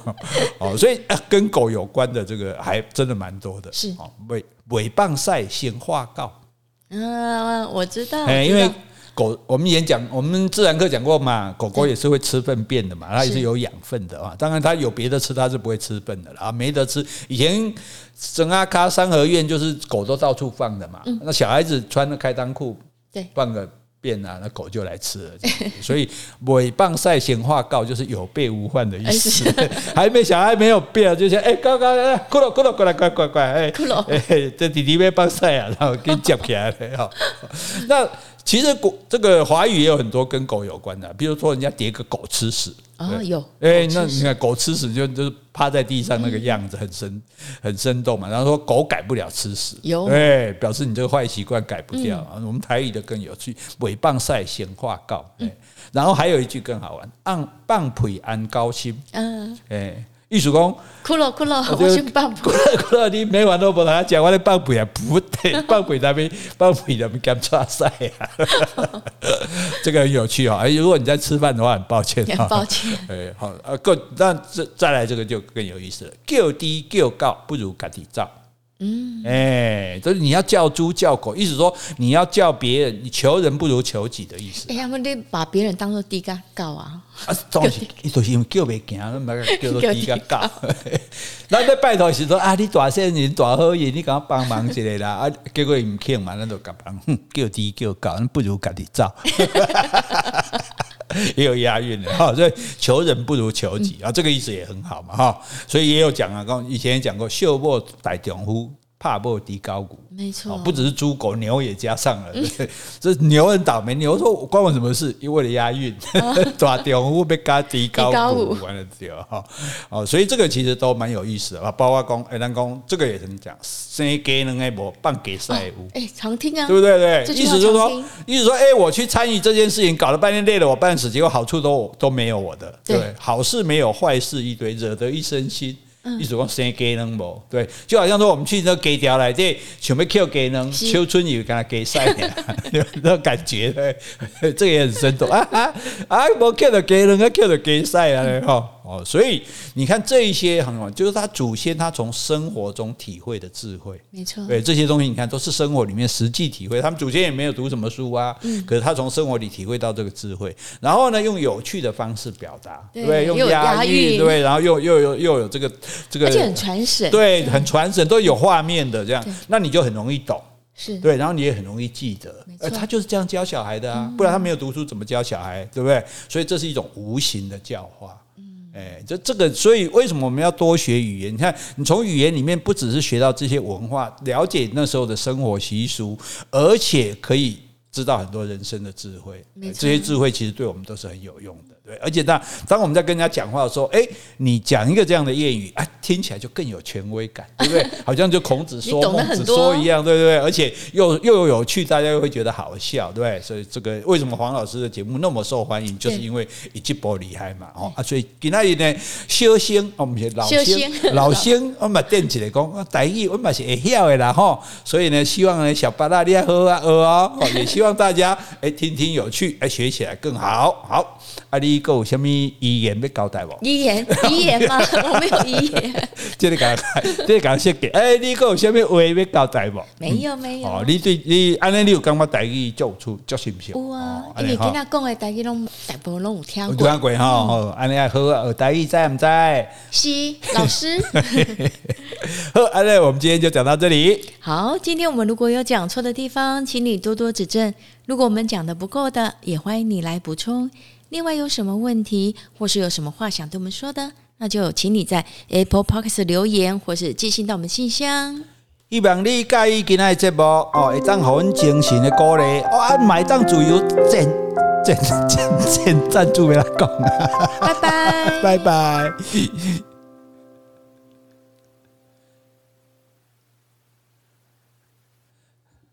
哦，所以跟狗有关的这个还真的蛮多的。是哦，尾尾棒赛先化告。嗯，我知道。哎，因为狗，我们演讲，我们自然课讲过嘛，狗狗也是会吃粪便的嘛，它也是有养分的啊。当然，它有别的吃，它是不会吃粪的啦。没得吃，以前整阿卡三合院就是狗都到处放的嘛。那小孩子穿的开裆裤，对，放个。便啊，那狗就来吃了。所以尾棒赛显化告就是有备无患的意思。还没小孩没有变，就像哎，刚刚哎，骷髅骷髅过来，乖乖乖，哎，骷髅，哎，这弟弟被棒赛啊，然后给你接起来了哈。那其实狗这个华语也有很多跟狗有关的，比如说人家叠个狗吃屎。啊、哦，有哎，那你看狗吃屎就就是趴在地上那个样子很生很生动嘛。然后说狗改不了吃屎，有哎，表示你这个坏习惯改不掉我们台语的更有趣，尾棒赛闲话告，哎，然后还有一句更好玩，按棒腿安高心，嗯，哎。艺术工，哭了哭了，我先放哭了 哭了，你每晚都不跟他讲，我的放屁 啊，不对，放屁那边放屁那边干抓赛啊，这个很有趣哈。哎，如果你在吃饭的话，很抱歉，很抱歉。哎，好，呃，更那这再来这个就更有意思了，叫低叫高不如家己走。嗯，哎，就是你要叫猪叫狗，意思说你要叫别人，你求人不如求己的意思。哎呀，我得把别人当做猪甲狗啊！啊，总是，就是因为叫袂行，那么叫做猪甲狗。那在拜托时说啊，你大善人大好人，你给我帮忙一下啦。啊，结果唔肯嘛，那就夹帮叫低叫狗，不如家己走。也有押韵的哈，所以求人不如求己啊，这个意思也很好嘛哈，所以也有讲啊，刚以前也讲过，秀莫大丈夫。怕不低高股，没错，不只是猪狗牛也加上了，对，这牛很倒霉。牛说关我什么事？因为了押韵，抓掉会被嘎迪高股，完了之后哈，哦，所以这个其实都蛮有意思的啊。包括讲哎，咱讲这个也很讲，生给能爱无半给赛物，哎，常听啊，对不对？对，意思就是说，意思说，哎，我去参与这件事情，搞了半天累了我半死，结果好处都都没有我的，对，好事没有，坏事一堆，惹得一身腥。一直讲生鸡卵无，对，就好像说我们去那鸡条来这，想要 Q 鸡卵，秋春雨跟他给赛，有那种感觉，对，这个也很生动啊啊啊！无 Q 到鸡卵，啊 Q 到鸡晒啊，哈。哦，所以你看这一些很好，就是他祖先他从生活中体会的智慧，没错。对这些东西，你看都是生活里面实际体会。他们祖先也没有读什么书啊，嗯、可是他从生活里体会到这个智慧，然后呢，用有趣的方式表达，对，对，用押韵，对，然后又又有又有这个这个，而且很传神，对，很传神，都有画面的这样，那你就很容易懂，是对，然后你也很容易记得。呃，他就是这样教小孩的啊，不然他没有读书怎么教小孩，对不对？所以这是一种无形的教化。哎，这这个，所以为什么我们要多学语言？你看，你从语言里面不只是学到这些文化，了解那时候的生活习俗，而且可以知道很多人生的智慧。这些智慧其实对我们都是很有用的。对，而且当当我们在跟人家讲话的时候，哎，你讲一个这样的谚语，哎，听起来就更有权威感，对不对？好像就孔子说、孟子说一样，对不对？而且又又有趣，大家又会觉得好笑，对不对？所以这个为什么黄老师的节目那么受欢迎，就是因为一直播厉害嘛，哦啊，所以今天呢，修仙我们是老仙，老仙我们垫起来讲，台语我们是会晓的啦，哈。所以呢，希望呢小巴拉你好啊，喝啊，也希望大家哎听听有趣，哎学起来更好，好。啊，你有什么遗言要交代无？遗言，遗言吗？我没有遗言。这个讲，这个讲设计。哎，你有什么话要交代无？没有，没有。哦，你对你安尼，你有感觉台语做出做是不是？有啊，因为今仔讲的台语拢大部分拢有听过。有听过哈，好，安尼还好啊。台语在不在？是老师。好，安尼我们今天就讲到这里。好，今天我们如果有讲错的地方，请你多多指正。如果我们讲的不够的，也欢迎你来补充。另外有什么问题，或是有什么话想对我们说的，那就请你在 Apple Podcast 留言，或是寄信到我们信箱。希望你介意今天的节目哦，会当很精神的鼓励，哦，买当自由赞赞赞赞赞助给他讲，拜拜，拜拜。